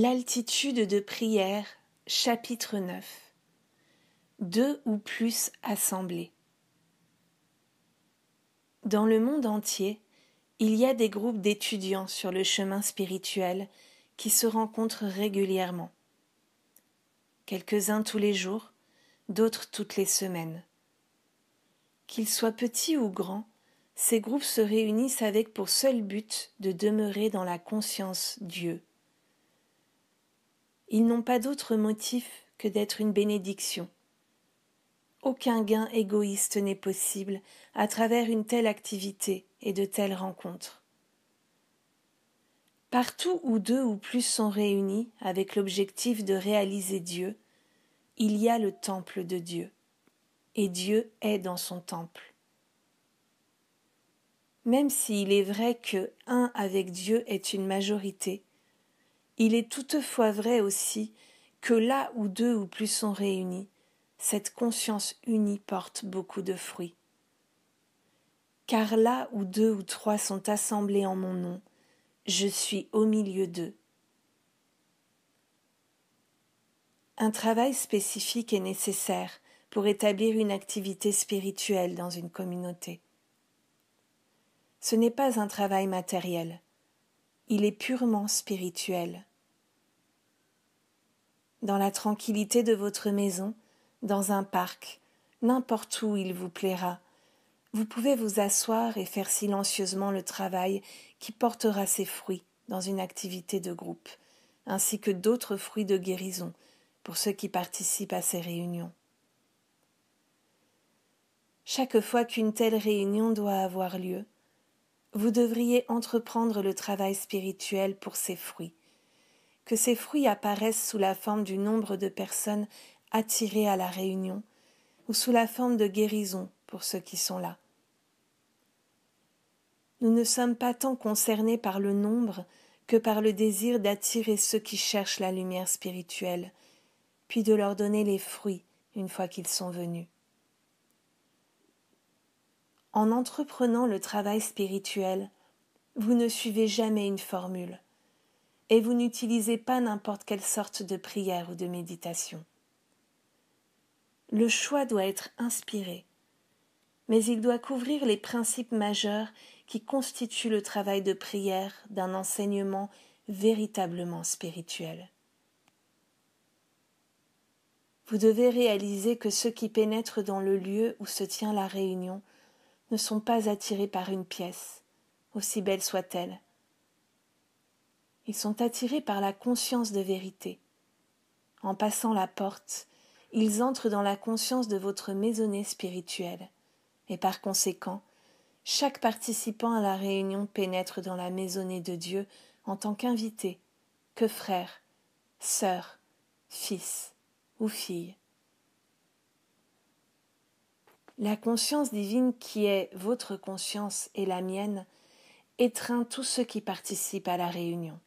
L'altitude de prière, chapitre 9 Deux ou plus assemblées. Dans le monde entier, il y a des groupes d'étudiants sur le chemin spirituel qui se rencontrent régulièrement. Quelques-uns tous les jours, d'autres toutes les semaines. Qu'ils soient petits ou grands, ces groupes se réunissent avec pour seul but de demeurer dans la conscience Dieu ils n'ont pas d'autre motif que d'être une bénédiction. Aucun gain égoïste n'est possible à travers une telle activité et de telles rencontres. Partout où deux ou plus sont réunis avec l'objectif de réaliser Dieu, il y a le temple de Dieu, et Dieu est dans son temple. Même s'il est vrai que un avec Dieu est une majorité, il est toutefois vrai aussi que là où deux ou plus sont réunis, cette conscience unie porte beaucoup de fruits. Car là où deux ou trois sont assemblés en mon nom, je suis au milieu d'eux. Un travail spécifique est nécessaire pour établir une activité spirituelle dans une communauté. Ce n'est pas un travail matériel, il est purement spirituel dans la tranquillité de votre maison, dans un parc, n'importe où il vous plaira. Vous pouvez vous asseoir et faire silencieusement le travail qui portera ses fruits dans une activité de groupe, ainsi que d'autres fruits de guérison pour ceux qui participent à ces réunions. Chaque fois qu'une telle réunion doit avoir lieu, vous devriez entreprendre le travail spirituel pour ses fruits que ces fruits apparaissent sous la forme du nombre de personnes attirées à la réunion, ou sous la forme de guérison pour ceux qui sont là. Nous ne sommes pas tant concernés par le nombre que par le désir d'attirer ceux qui cherchent la lumière spirituelle, puis de leur donner les fruits une fois qu'ils sont venus. En entreprenant le travail spirituel, vous ne suivez jamais une formule et vous n'utilisez pas n'importe quelle sorte de prière ou de méditation. Le choix doit être inspiré, mais il doit couvrir les principes majeurs qui constituent le travail de prière d'un enseignement véritablement spirituel. Vous devez réaliser que ceux qui pénètrent dans le lieu où se tient la réunion ne sont pas attirés par une pièce, aussi belle soit-elle, ils sont attirés par la conscience de vérité. En passant la porte, ils entrent dans la conscience de votre maisonnée spirituelle, et par conséquent, chaque participant à la réunion pénètre dans la maisonnée de Dieu en tant qu'invité, que frère, sœur, fils ou fille. La conscience divine qui est votre conscience et la mienne étreint tous ceux qui participent à la réunion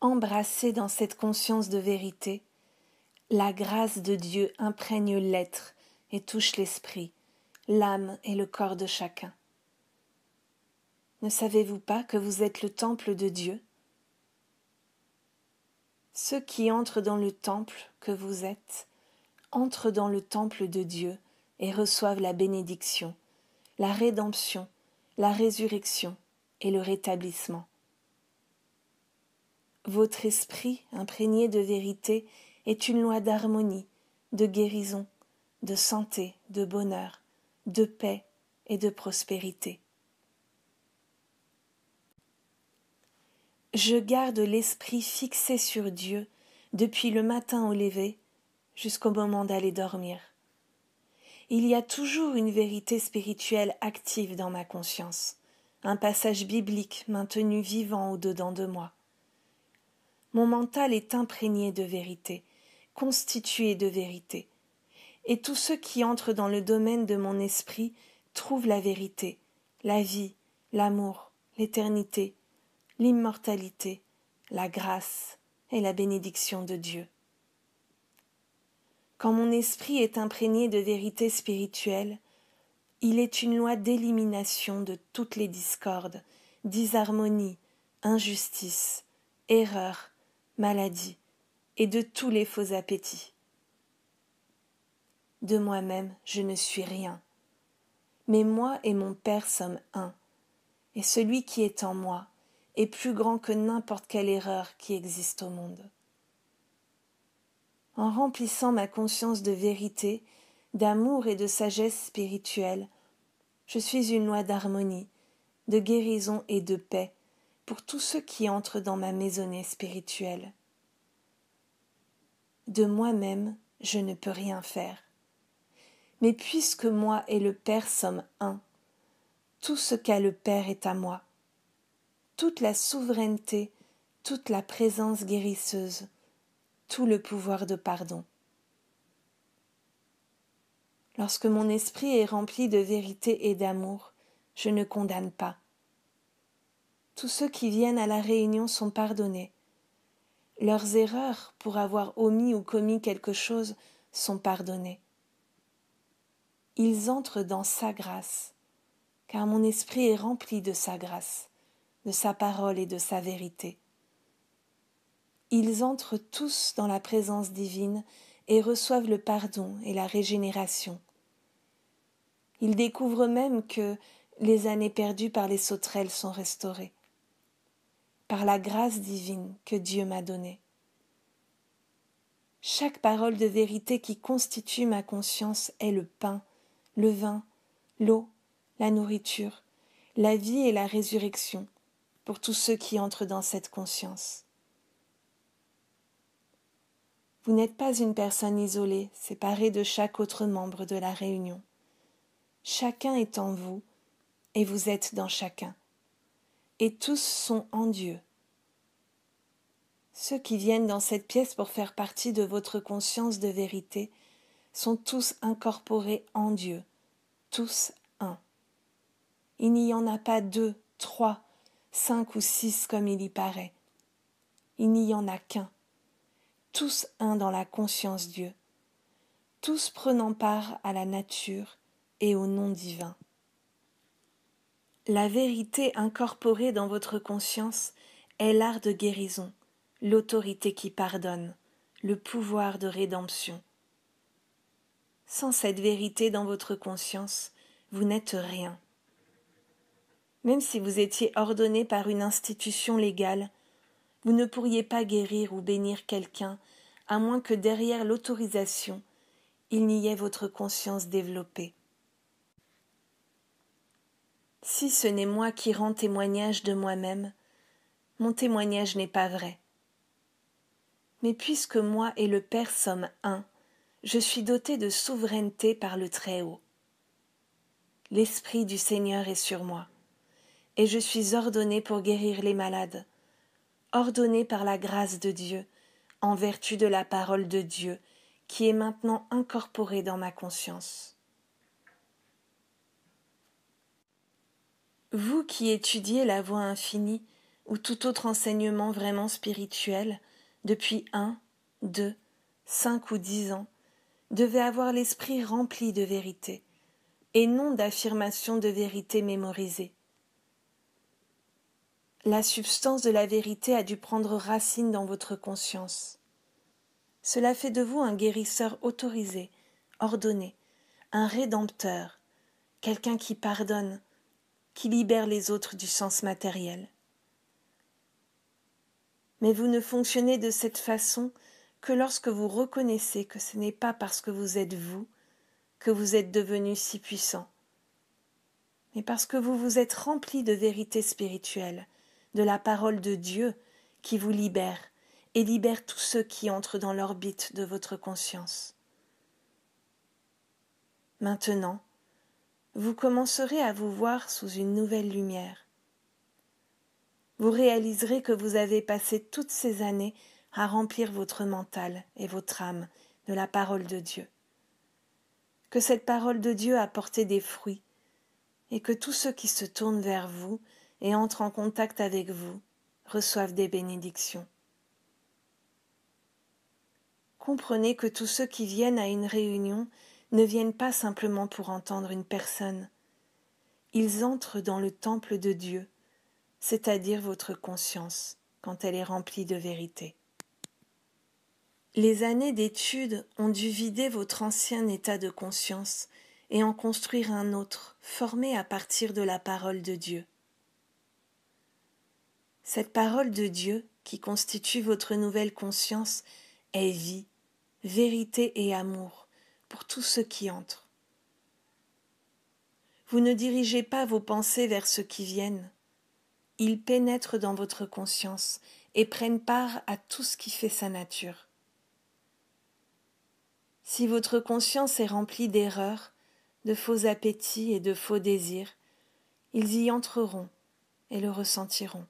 embrassé dans cette conscience de vérité, la grâce de Dieu imprègne l'être et touche l'esprit, l'âme et le corps de chacun. Ne savez-vous pas que vous êtes le temple de Dieu? Ceux qui entrent dans le temple que vous êtes entrent dans le temple de Dieu et reçoivent la bénédiction, la rédemption, la résurrection et le rétablissement. Votre esprit, imprégné de vérité, est une loi d'harmonie, de guérison, de santé, de bonheur, de paix et de prospérité. Je garde l'esprit fixé sur Dieu depuis le matin au lever jusqu'au moment d'aller dormir. Il y a toujours une vérité spirituelle active dans ma conscience, un passage biblique maintenu vivant au-dedans de moi. Mon mental est imprégné de vérité, constitué de vérité. Et tous ceux qui entrent dans le domaine de mon esprit trouvent la vérité, la vie, l'amour, l'éternité, l'immortalité, la grâce et la bénédiction de Dieu. Quand mon esprit est imprégné de vérité spirituelle, il est une loi d'élimination de toutes les discordes, disharmonies, injustices, erreur, maladie et de tous les faux appétits. De moi-même, je ne suis rien. Mais moi et mon Père sommes un, et celui qui est en moi est plus grand que n'importe quelle erreur qui existe au monde. En remplissant ma conscience de vérité, d'amour et de sagesse spirituelle, je suis une loi d'harmonie, de guérison et de paix pour tous ceux qui entrent dans ma maisonnée spirituelle. De moi-même, je ne peux rien faire. Mais puisque moi et le Père sommes un, tout ce qu'a le Père est à moi. Toute la souveraineté, toute la présence guérisseuse, tout le pouvoir de pardon. Lorsque mon esprit est rempli de vérité et d'amour, je ne condamne pas. Tous ceux qui viennent à la réunion sont pardonnés. Leurs erreurs pour avoir omis ou commis quelque chose sont pardonnées. Ils entrent dans sa grâce, car mon esprit est rempli de sa grâce, de sa parole et de sa vérité. Ils entrent tous dans la présence divine et reçoivent le pardon et la régénération. Ils découvrent même que les années perdues par les sauterelles sont restaurées, par la grâce divine que Dieu m'a donnée. Chaque parole de vérité qui constitue ma conscience est le pain, le vin, l'eau, la nourriture, la vie et la résurrection pour tous ceux qui entrent dans cette conscience. Vous n'êtes pas une personne isolée, séparée de chaque autre membre de la réunion. Chacun est en vous, et vous êtes dans chacun. Et tous sont en Dieu. Ceux qui viennent dans cette pièce pour faire partie de votre conscience de vérité sont tous incorporés en Dieu, tous un. Il n'y en a pas deux, trois, cinq ou six comme il y paraît. Il n'y en a qu'un tous un dans la conscience Dieu, tous prenant part à la nature et au nom divin. La vérité incorporée dans votre conscience est l'art de guérison, l'autorité qui pardonne, le pouvoir de rédemption. Sans cette vérité dans votre conscience, vous n'êtes rien. Même si vous étiez ordonné par une institution légale, vous ne pourriez pas guérir ou bénir quelqu'un à moins que derrière l'autorisation, il n'y ait votre conscience développée. Si ce n'est moi qui rends témoignage de moi-même, mon témoignage n'est pas vrai. Mais puisque moi et le Père sommes un, je suis doté de souveraineté par le Très-Haut. L'Esprit du Seigneur est sur moi, et je suis ordonné pour guérir les malades, ordonné par la grâce de Dieu, en vertu de la parole de Dieu, qui est maintenant incorporée dans ma conscience. Vous qui étudiez la voie infinie ou tout autre enseignement vraiment spirituel depuis un, deux, cinq ou dix ans, devez avoir l'esprit rempli de vérité, et non d'affirmations de vérité mémorisées. La substance de la vérité a dû prendre racine dans votre conscience. Cela fait de vous un guérisseur autorisé, ordonné, un rédempteur, quelqu'un qui pardonne, qui libère les autres du sens matériel. Mais vous ne fonctionnez de cette façon que lorsque vous reconnaissez que ce n'est pas parce que vous êtes vous que vous êtes devenu si puissant, mais parce que vous vous êtes rempli de vérité spirituelle, de la parole de Dieu qui vous libère et libère tous ceux qui entrent dans l'orbite de votre conscience. Maintenant, vous commencerez à vous voir sous une nouvelle lumière. Vous réaliserez que vous avez passé toutes ces années à remplir votre mental et votre âme de la parole de Dieu. Que cette parole de Dieu a porté des fruits, et que tous ceux qui se tournent vers vous et entrent en contact avec vous reçoivent des bénédictions. Comprenez que tous ceux qui viennent à une réunion ne viennent pas simplement pour entendre une personne. Ils entrent dans le temple de Dieu, c'est-à-dire votre conscience, quand elle est remplie de vérité. Les années d'études ont dû vider votre ancien état de conscience et en construire un autre, formé à partir de la parole de Dieu. Cette parole de Dieu, qui constitue votre nouvelle conscience, est vie, vérité et amour pour tous ceux qui entrent. Vous ne dirigez pas vos pensées vers ceux qui viennent. Ils pénètrent dans votre conscience et prennent part à tout ce qui fait sa nature. Si votre conscience est remplie d'erreurs, de faux appétits et de faux désirs, ils y entreront et le ressentiront.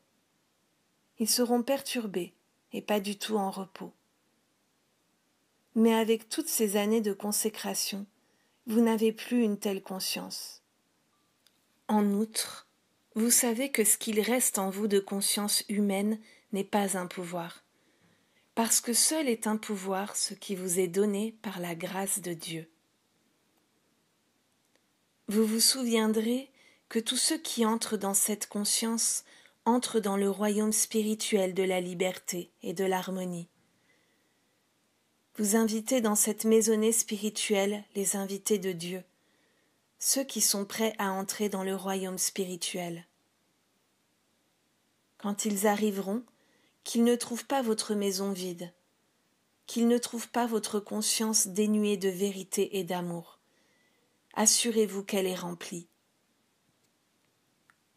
Ils seront perturbés et pas du tout en repos. Mais avec toutes ces années de consécration, vous n'avez plus une telle conscience. En outre, vous savez que ce qu'il reste en vous de conscience humaine n'est pas un pouvoir, parce que seul est un pouvoir ce qui vous est donné par la grâce de Dieu. Vous vous souviendrez que tous ceux qui entrent dans cette conscience entrent dans le royaume spirituel de la liberté et de l'harmonie. Vous invitez dans cette maisonnée spirituelle les invités de Dieu, ceux qui sont prêts à entrer dans le royaume spirituel. Quand ils arriveront, qu'ils ne trouvent pas votre maison vide, qu'ils ne trouvent pas votre conscience dénuée de vérité et d'amour. Assurez-vous qu'elle est remplie.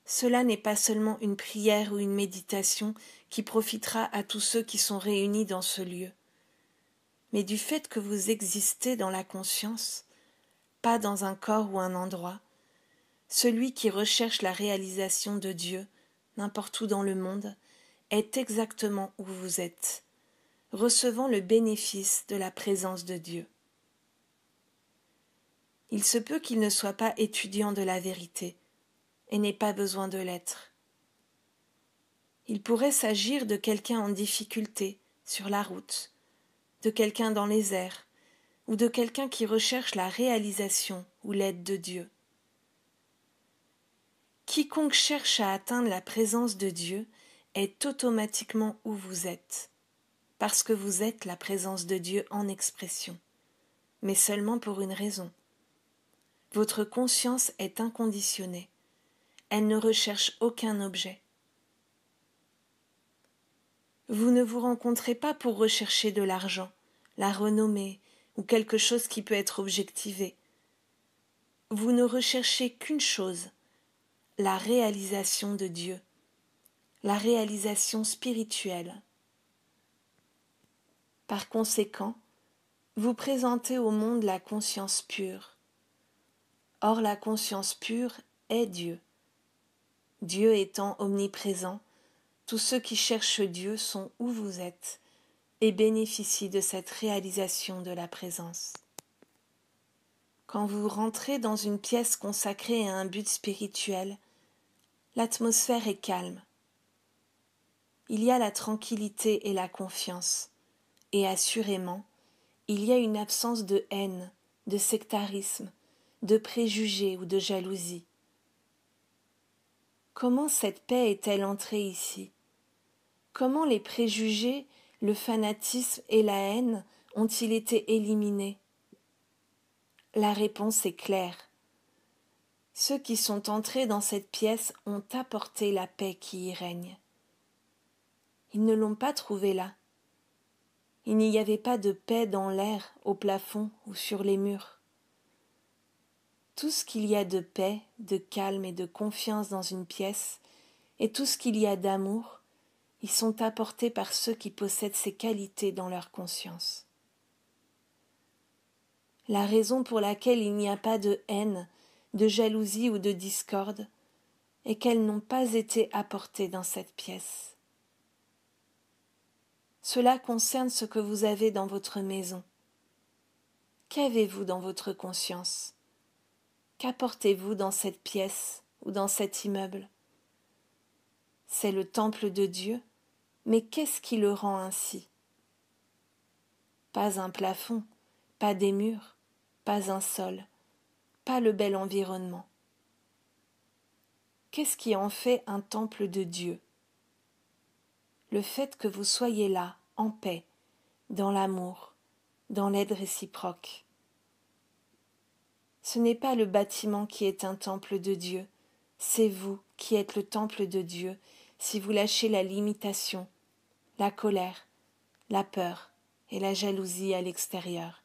Cela n'est pas seulement une prière ou une méditation qui profitera à tous ceux qui sont réunis dans ce lieu mais du fait que vous existez dans la conscience, pas dans un corps ou un endroit, celui qui recherche la réalisation de Dieu, n'importe où dans le monde, est exactement où vous êtes, recevant le bénéfice de la présence de Dieu. Il se peut qu'il ne soit pas étudiant de la vérité, et n'ait pas besoin de l'être. Il pourrait s'agir de quelqu'un en difficulté, sur la route, de quelqu'un dans les airs, ou de quelqu'un qui recherche la réalisation ou l'aide de Dieu. Quiconque cherche à atteindre la présence de Dieu est automatiquement où vous êtes, parce que vous êtes la présence de Dieu en expression, mais seulement pour une raison. Votre conscience est inconditionnée, elle ne recherche aucun objet. Vous ne vous rencontrez pas pour rechercher de l'argent, la renommée ou quelque chose qui peut être objectivé. Vous ne recherchez qu'une chose, la réalisation de Dieu, la réalisation spirituelle. Par conséquent, vous présentez au monde la conscience pure. Or la conscience pure est Dieu. Dieu étant omniprésent, tous ceux qui cherchent Dieu sont où vous êtes et bénéficient de cette réalisation de la présence. Quand vous rentrez dans une pièce consacrée à un but spirituel, l'atmosphère est calme. Il y a la tranquillité et la confiance, et assurément, il y a une absence de haine, de sectarisme, de préjugés ou de jalousie. Comment cette paix est-elle entrée ici? Comment les préjugés, le fanatisme et la haine ont-ils été éliminés? La réponse est claire. Ceux qui sont entrés dans cette pièce ont apporté la paix qui y règne. Ils ne l'ont pas trouvée là. Il n'y avait pas de paix dans l'air, au plafond ou sur les murs. Tout ce qu'il y a de paix, de calme et de confiance dans une pièce, et tout ce qu'il y a d'amour, ils sont apportés par ceux qui possèdent ces qualités dans leur conscience. La raison pour laquelle il n'y a pas de haine, de jalousie ou de discorde est qu'elles n'ont pas été apportées dans cette pièce. Cela concerne ce que vous avez dans votre maison. Qu'avez-vous dans votre conscience? Qu'apportez-vous dans cette pièce ou dans cet immeuble? C'est le temple de Dieu mais qu'est-ce qui le rend ainsi? Pas un plafond, pas des murs, pas un sol, pas le bel environnement. Qu'est-ce qui en fait un temple de Dieu? Le fait que vous soyez là, en paix, dans l'amour, dans l'aide réciproque. Ce n'est pas le bâtiment qui est un temple de Dieu, c'est vous qui êtes le temple de Dieu si vous lâchez la limitation, la colère, la peur et la jalousie à l'extérieur,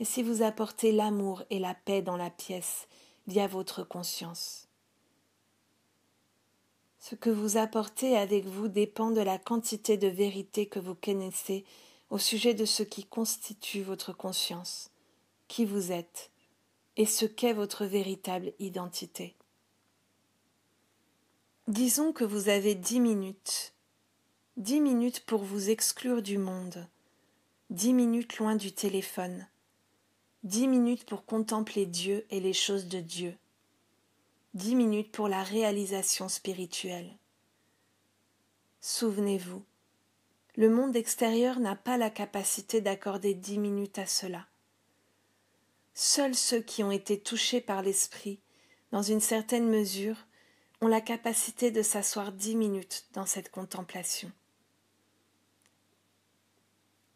et si vous apportez l'amour et la paix dans la pièce via votre conscience. Ce que vous apportez avec vous dépend de la quantité de vérité que vous connaissez au sujet de ce qui constitue votre conscience, qui vous êtes, et ce qu'est votre véritable identité. Disons que vous avez dix minutes, dix minutes pour vous exclure du monde, dix minutes loin du téléphone, dix minutes pour contempler Dieu et les choses de Dieu, dix minutes pour la réalisation spirituelle. Souvenez-vous, le monde extérieur n'a pas la capacité d'accorder dix minutes à cela. Seuls ceux qui ont été touchés par l'Esprit, dans une certaine mesure, ont la capacité de s'asseoir dix minutes dans cette contemplation.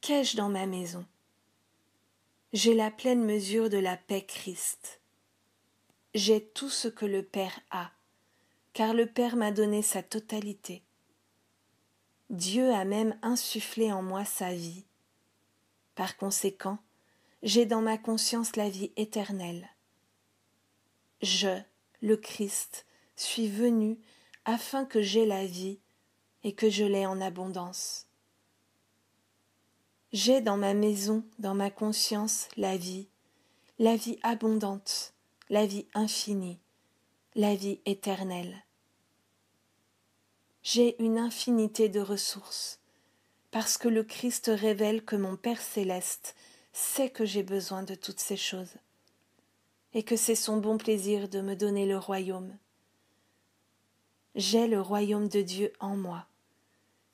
Qu'ai-je dans ma maison? J'ai la pleine mesure de la paix Christ j'ai tout ce que le Père a, car le Père m'a donné sa totalité. Dieu a même insufflé en moi sa vie. Par conséquent, j'ai dans ma conscience la vie éternelle. Je, le Christ, suis venu afin que j'aie la vie et que je l'aie en abondance. J'ai dans ma maison, dans ma conscience, la vie, la vie abondante, la vie infinie, la vie éternelle. J'ai une infinité de ressources, parce que le Christ révèle que mon Père céleste sait que j'ai besoin de toutes ces choses, et que c'est son bon plaisir de me donner le royaume. J'ai le royaume de Dieu en moi,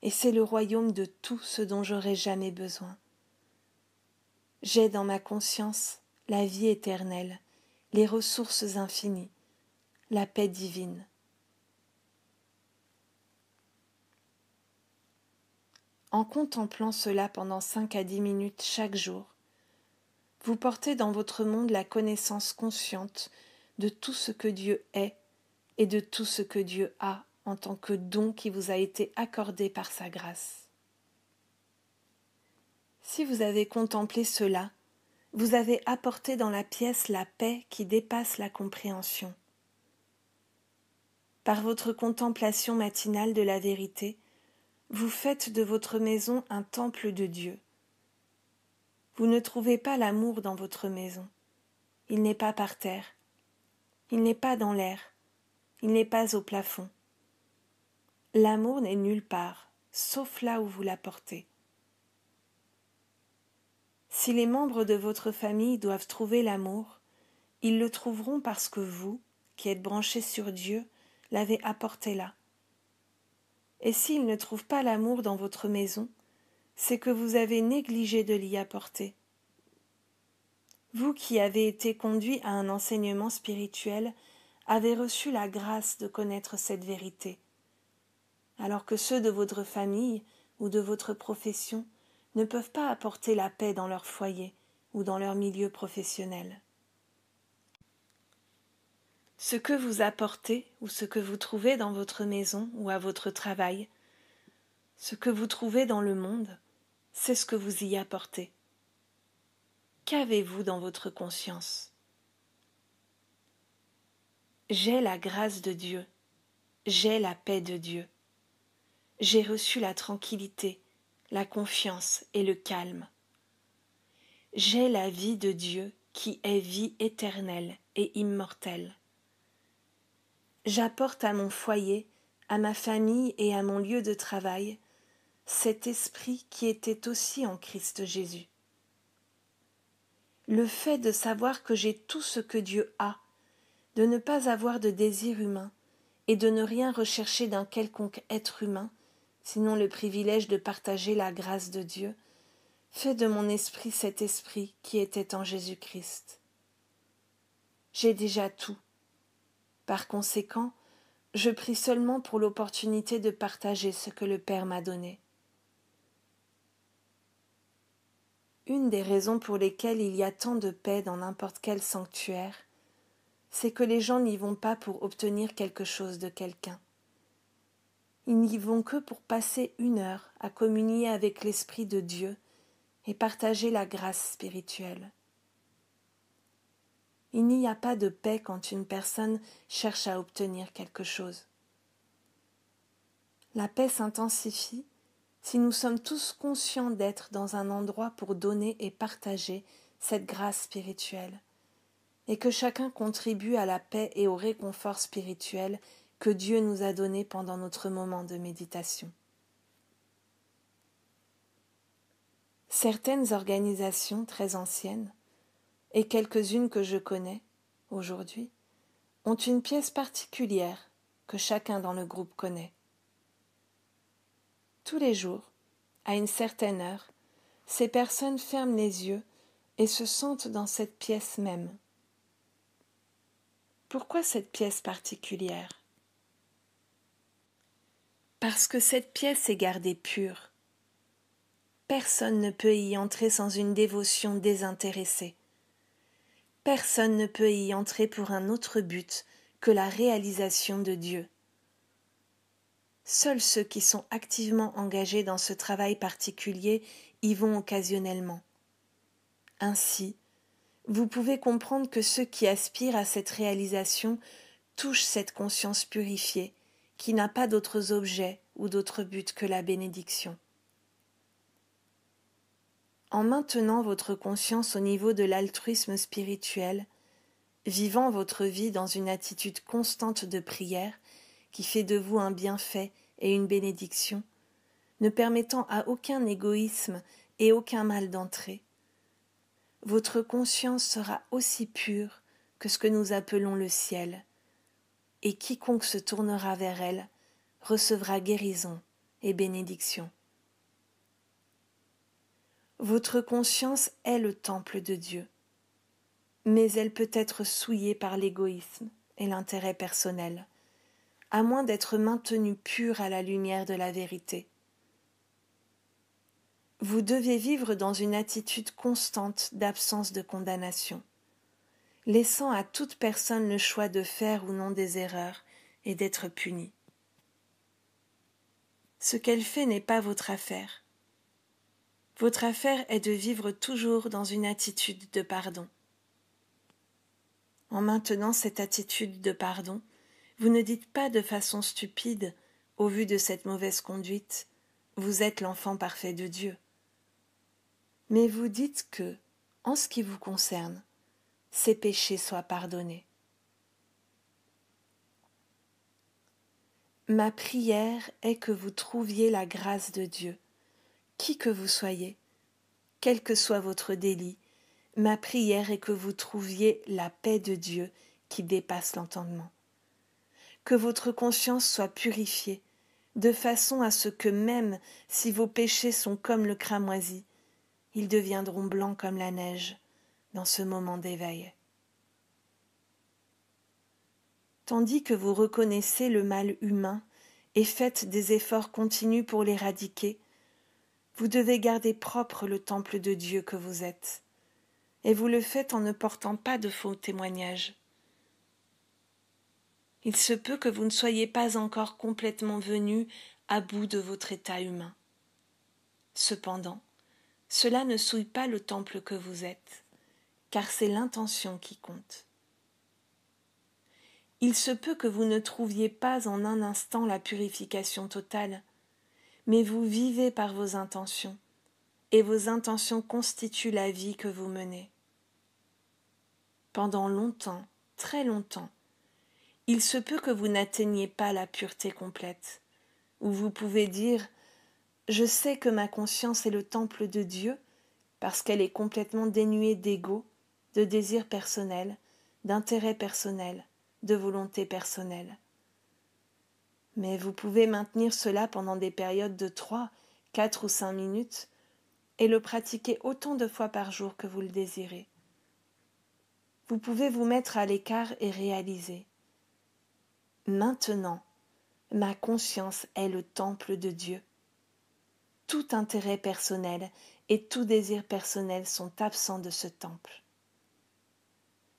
et c'est le royaume de tout ce dont j'aurai jamais besoin. J'ai dans ma conscience la vie éternelle, les ressources infinies, la paix divine. En contemplant cela pendant cinq à dix minutes chaque jour, vous portez dans votre monde la connaissance consciente de tout ce que Dieu est et de tout ce que Dieu a en tant que don qui vous a été accordé par sa grâce. Si vous avez contemplé cela, vous avez apporté dans la pièce la paix qui dépasse la compréhension. Par votre contemplation matinale de la vérité, vous faites de votre maison un temple de Dieu. Vous ne trouvez pas l'amour dans votre maison. Il n'est pas par terre. Il n'est pas dans l'air. Il n'est pas au plafond. L'amour n'est nulle part, sauf là où vous l'apportez. Si les membres de votre famille doivent trouver l'amour, ils le trouveront parce que vous, qui êtes branchés sur Dieu, l'avez apporté là. Et s'ils ne trouvent pas l'amour dans votre maison, c'est que vous avez négligé de l'y apporter. Vous qui avez été conduit à un enseignement spirituel avez reçu la grâce de connaître cette vérité, alors que ceux de votre famille ou de votre profession ne peuvent pas apporter la paix dans leur foyer ou dans leur milieu professionnel. Ce que vous apportez ou ce que vous trouvez dans votre maison ou à votre travail, ce que vous trouvez dans le monde, c'est ce que vous y apportez. Qu'avez-vous dans votre conscience? J'ai la grâce de Dieu, j'ai la paix de Dieu, j'ai reçu la tranquillité, la confiance et le calme. J'ai la vie de Dieu qui est vie éternelle et immortelle. J'apporte à mon foyer, à ma famille et à mon lieu de travail cet esprit qui était aussi en Christ Jésus. Le fait de savoir que j'ai tout ce que Dieu a, de ne pas avoir de désir humain et de ne rien rechercher d'un quelconque être humain, sinon le privilège de partager la grâce de Dieu, fais de mon esprit cet esprit qui était en Jésus-Christ. J'ai déjà tout. Par conséquent, Je prie seulement pour l'opportunité de partager ce que le Père m'a donné. Une des raisons pour lesquelles il y a tant de paix dans n'importe quel sanctuaire, c'est que les gens n'y vont pas pour obtenir quelque chose de quelqu'un. Ils n'y vont que pour passer une heure à communier avec l'Esprit de Dieu et partager la grâce spirituelle. Il n'y a pas de paix quand une personne cherche à obtenir quelque chose. La paix s'intensifie si nous sommes tous conscients d'être dans un endroit pour donner et partager cette grâce spirituelle, et que chacun contribue à la paix et au réconfort spirituel que Dieu nous a donné pendant notre moment de méditation. Certaines organisations très anciennes, et quelques-unes que je connais aujourd'hui, ont une pièce particulière que chacun dans le groupe connaît. Tous les jours, à une certaine heure, ces personnes ferment les yeux et se sentent dans cette pièce même. Pourquoi cette pièce particulière? Parce que cette pièce est gardée pure. Personne ne peut y entrer sans une dévotion désintéressée. Personne ne peut y entrer pour un autre but que la réalisation de Dieu. Seuls ceux qui sont activement engagés dans ce travail particulier y vont occasionnellement. Ainsi, vous pouvez comprendre que ceux qui aspirent à cette réalisation touchent cette conscience purifiée, qui n'a pas d'autres objets ou d'autres buts que la bénédiction. En maintenant votre conscience au niveau de l'altruisme spirituel, vivant votre vie dans une attitude constante de prière, qui fait de vous un bienfait et une bénédiction, ne permettant à aucun égoïsme et aucun mal d'entrer. Votre conscience sera aussi pure que ce que nous appelons le ciel, et quiconque se tournera vers elle recevra guérison et bénédiction. Votre conscience est le temple de Dieu, mais elle peut être souillée par l'égoïsme et l'intérêt personnel à moins d'être maintenu pur à la lumière de la vérité. Vous devez vivre dans une attitude constante d'absence de condamnation, laissant à toute personne le choix de faire ou non des erreurs et d'être punie. Ce qu'elle fait n'est pas votre affaire. Votre affaire est de vivre toujours dans une attitude de pardon. En maintenant cette attitude de pardon, vous ne dites pas de façon stupide, au vu de cette mauvaise conduite, vous êtes l'enfant parfait de Dieu. Mais vous dites que, en ce qui vous concerne, ces péchés soient pardonnés. Ma prière est que vous trouviez la grâce de Dieu, qui que vous soyez, quel que soit votre délit, ma prière est que vous trouviez la paix de Dieu qui dépasse l'entendement que votre conscience soit purifiée, de façon à ce que même si vos péchés sont comme le cramoisi, ils deviendront blancs comme la neige dans ce moment d'éveil. Tandis que vous reconnaissez le mal humain et faites des efforts continus pour l'éradiquer, vous devez garder propre le temple de Dieu que vous êtes, et vous le faites en ne portant pas de faux témoignages il se peut que vous ne soyez pas encore complètement venu à bout de votre état humain. Cependant, cela ne souille pas le temple que vous êtes, car c'est l'intention qui compte. Il se peut que vous ne trouviez pas en un instant la purification totale, mais vous vivez par vos intentions, et vos intentions constituent la vie que vous menez. Pendant longtemps, très longtemps, il se peut que vous n'atteigniez pas la pureté complète, où vous pouvez dire Je sais que ma conscience est le temple de Dieu, parce qu'elle est complètement dénuée d'ego, de désir personnel, d'intérêt personnel, de volonté personnelle. Mais vous pouvez maintenir cela pendant des périodes de trois, quatre ou cinq minutes, et le pratiquer autant de fois par jour que vous le désirez. Vous pouvez vous mettre à l'écart et réaliser Maintenant, ma conscience est le temple de Dieu. Tout intérêt personnel et tout désir personnel sont absents de ce temple.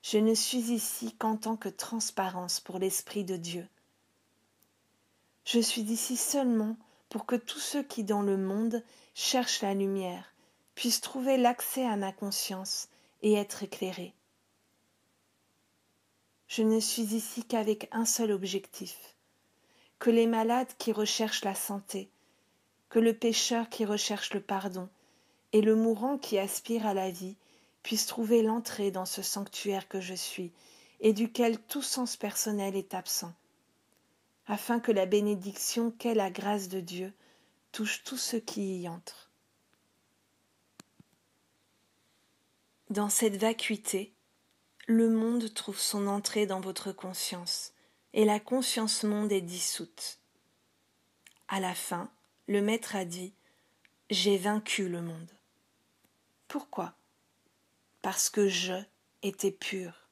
Je ne suis ici qu'en tant que transparence pour l'Esprit de Dieu. Je suis ici seulement pour que tous ceux qui dans le monde cherchent la lumière puissent trouver l'accès à ma conscience et être éclairés. Je ne suis ici qu'avec un seul objectif, que les malades qui recherchent la santé, que le pécheur qui recherche le pardon, et le mourant qui aspire à la vie puissent trouver l'entrée dans ce sanctuaire que je suis, et duquel tout sens personnel est absent afin que la bénédiction qu'est la grâce de Dieu touche tous ceux qui y entrent. Dans cette vacuité, le monde trouve son entrée dans votre conscience, et la conscience monde est dissoute. À la fin, le Maître a dit J'ai vaincu le monde. Pourquoi? Parce que je étais pur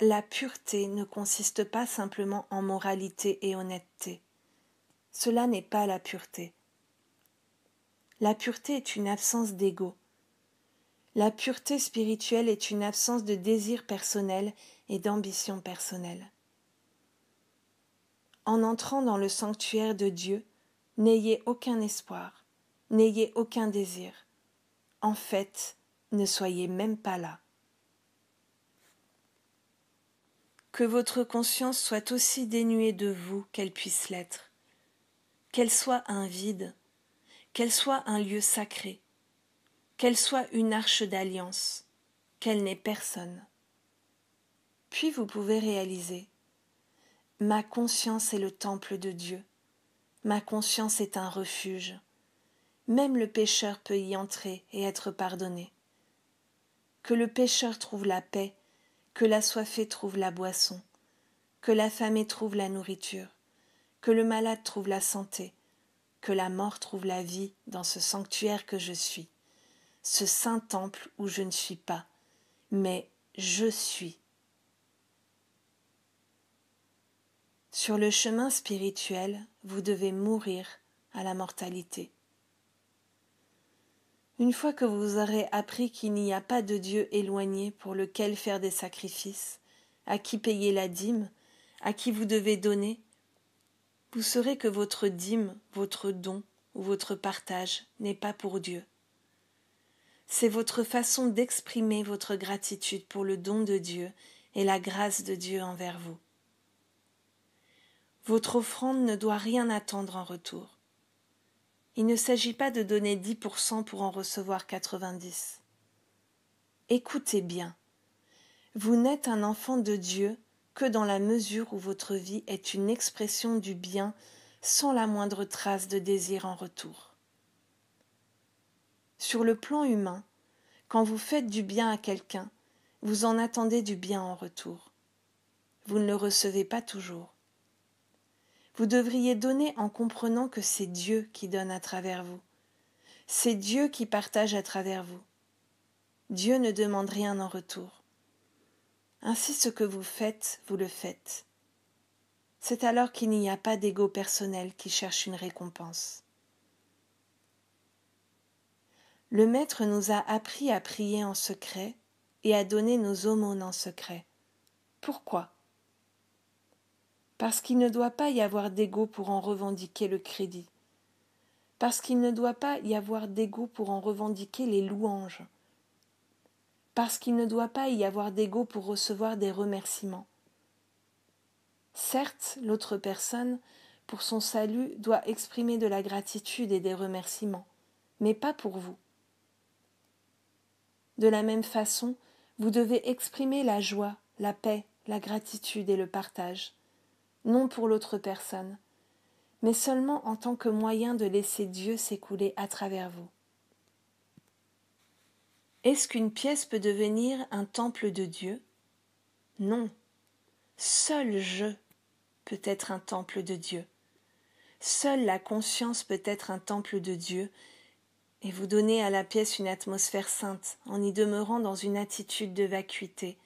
la pureté ne consiste pas simplement en moralité et honnêteté. Cela n'est pas la pureté. La pureté est une absence d'ego. La pureté spirituelle est une absence de désir personnel et d'ambition personnelle. En entrant dans le sanctuaire de Dieu, n'ayez aucun espoir, n'ayez aucun désir. En fait, ne soyez même pas là. que votre conscience soit aussi dénuée de vous qu'elle puisse l'être, qu'elle soit un vide, qu'elle soit un lieu sacré, qu'elle soit une arche d'alliance, qu'elle n'ait personne. Puis vous pouvez réaliser Ma conscience est le temple de Dieu, ma conscience est un refuge. Même le pécheur peut y entrer et être pardonné. Que le pécheur trouve la paix que l'assoiffé trouve la boisson, que l'affamé trouve la nourriture, que le malade trouve la santé, que la mort trouve la vie dans ce sanctuaire que je suis, ce saint temple où je ne suis pas, mais je suis. Sur le chemin spirituel, vous devez mourir à la mortalité. Une fois que vous aurez appris qu'il n'y a pas de Dieu éloigné pour lequel faire des sacrifices, à qui payer la dîme, à qui vous devez donner, vous saurez que votre dîme, votre don ou votre partage n'est pas pour Dieu. C'est votre façon d'exprimer votre gratitude pour le don de Dieu et la grâce de Dieu envers vous. Votre offrande ne doit rien attendre en retour. Il ne s'agit pas de donner 10% pour en recevoir 90. Écoutez bien. Vous n'êtes un enfant de Dieu que dans la mesure où votre vie est une expression du bien sans la moindre trace de désir en retour. Sur le plan humain, quand vous faites du bien à quelqu'un, vous en attendez du bien en retour. Vous ne le recevez pas toujours. Vous devriez donner en comprenant que c'est Dieu qui donne à travers vous. C'est Dieu qui partage à travers vous. Dieu ne demande rien en retour. Ainsi ce que vous faites, vous le faites. C'est alors qu'il n'y a pas d'ego personnel qui cherche une récompense. Le Maître nous a appris à prier en secret et à donner nos aumônes en secret. Pourquoi? Parce qu'il ne doit pas y avoir d'ego pour en revendiquer le crédit, parce qu'il ne doit pas y avoir d'ego pour en revendiquer les louanges, parce qu'il ne doit pas y avoir d'ego pour recevoir des remerciements. Certes, l'autre personne, pour son salut, doit exprimer de la gratitude et des remerciements, mais pas pour vous. De la même façon, vous devez exprimer la joie, la paix, la gratitude et le partage non pour l'autre personne, mais seulement en tant que moyen de laisser Dieu s'écouler à travers vous. Est-ce qu'une pièce peut devenir un temple de Dieu? Non. Seul je peut être un temple de Dieu. Seule la conscience peut être un temple de Dieu et vous donner à la pièce une atmosphère sainte en y demeurant dans une attitude de vacuité,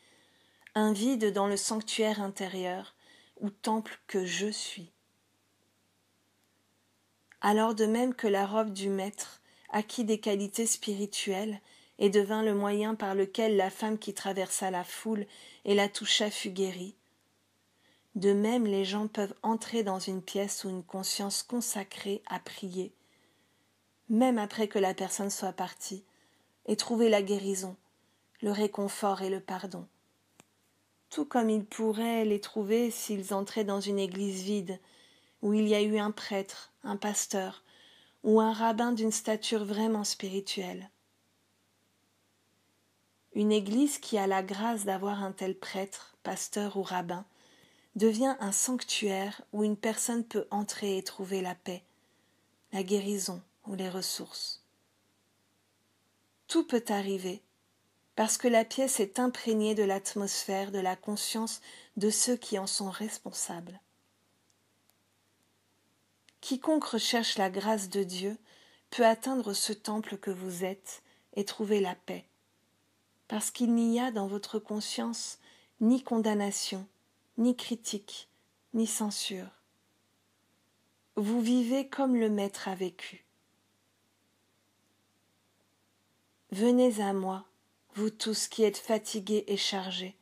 un vide dans le sanctuaire intérieur, ou temple que je suis. Alors de même que la robe du maître acquit des qualités spirituelles et devint le moyen par lequel la femme qui traversa la foule et la toucha fut guérie, de même les gens peuvent entrer dans une pièce où une conscience consacrée à prier, même après que la personne soit partie, et trouver la guérison, le réconfort et le pardon. Tout comme ils pourraient les trouver s'ils entraient dans une église vide, où il y a eu un prêtre, un pasteur, ou un rabbin d'une stature vraiment spirituelle. Une église qui a la grâce d'avoir un tel prêtre, pasteur ou rabbin, devient un sanctuaire où une personne peut entrer et trouver la paix, la guérison ou les ressources. Tout peut arriver, parce que la pièce est imprégnée de l'atmosphère de la conscience de ceux qui en sont responsables. Quiconque recherche la grâce de Dieu peut atteindre ce temple que vous êtes et trouver la paix, parce qu'il n'y a dans votre conscience ni condamnation, ni critique, ni censure. Vous vivez comme le Maître a vécu. Venez à moi, vous tous qui êtes fatigués et chargés,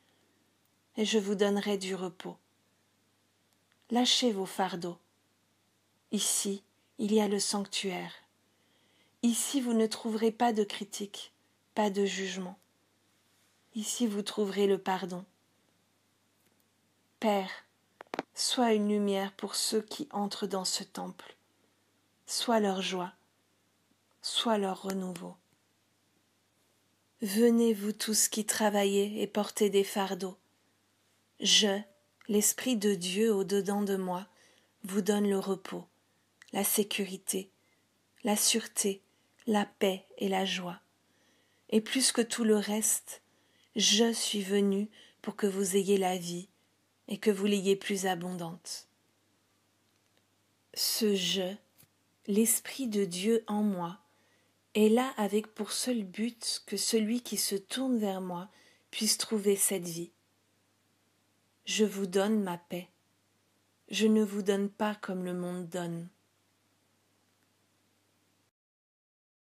et je vous donnerai du repos. Lâchez vos fardeaux. Ici, il y a le sanctuaire. Ici, vous ne trouverez pas de critique, pas de jugement. Ici, vous trouverez le pardon. Père, sois une lumière pour ceux qui entrent dans ce temple, sois leur joie, sois leur renouveau. Venez vous tous qui travaillez et portez des fardeaux. Je, l'Esprit de Dieu au-dedans de moi, vous donne le repos, la sécurité, la sûreté, la paix et la joie. Et plus que tout le reste, je suis venu pour que vous ayez la vie et que vous l'ayez plus abondante. Ce je, l'Esprit de Dieu en moi, est là avec pour seul but que celui qui se tourne vers moi puisse trouver cette vie. Je vous donne ma paix. Je ne vous donne pas comme le monde donne.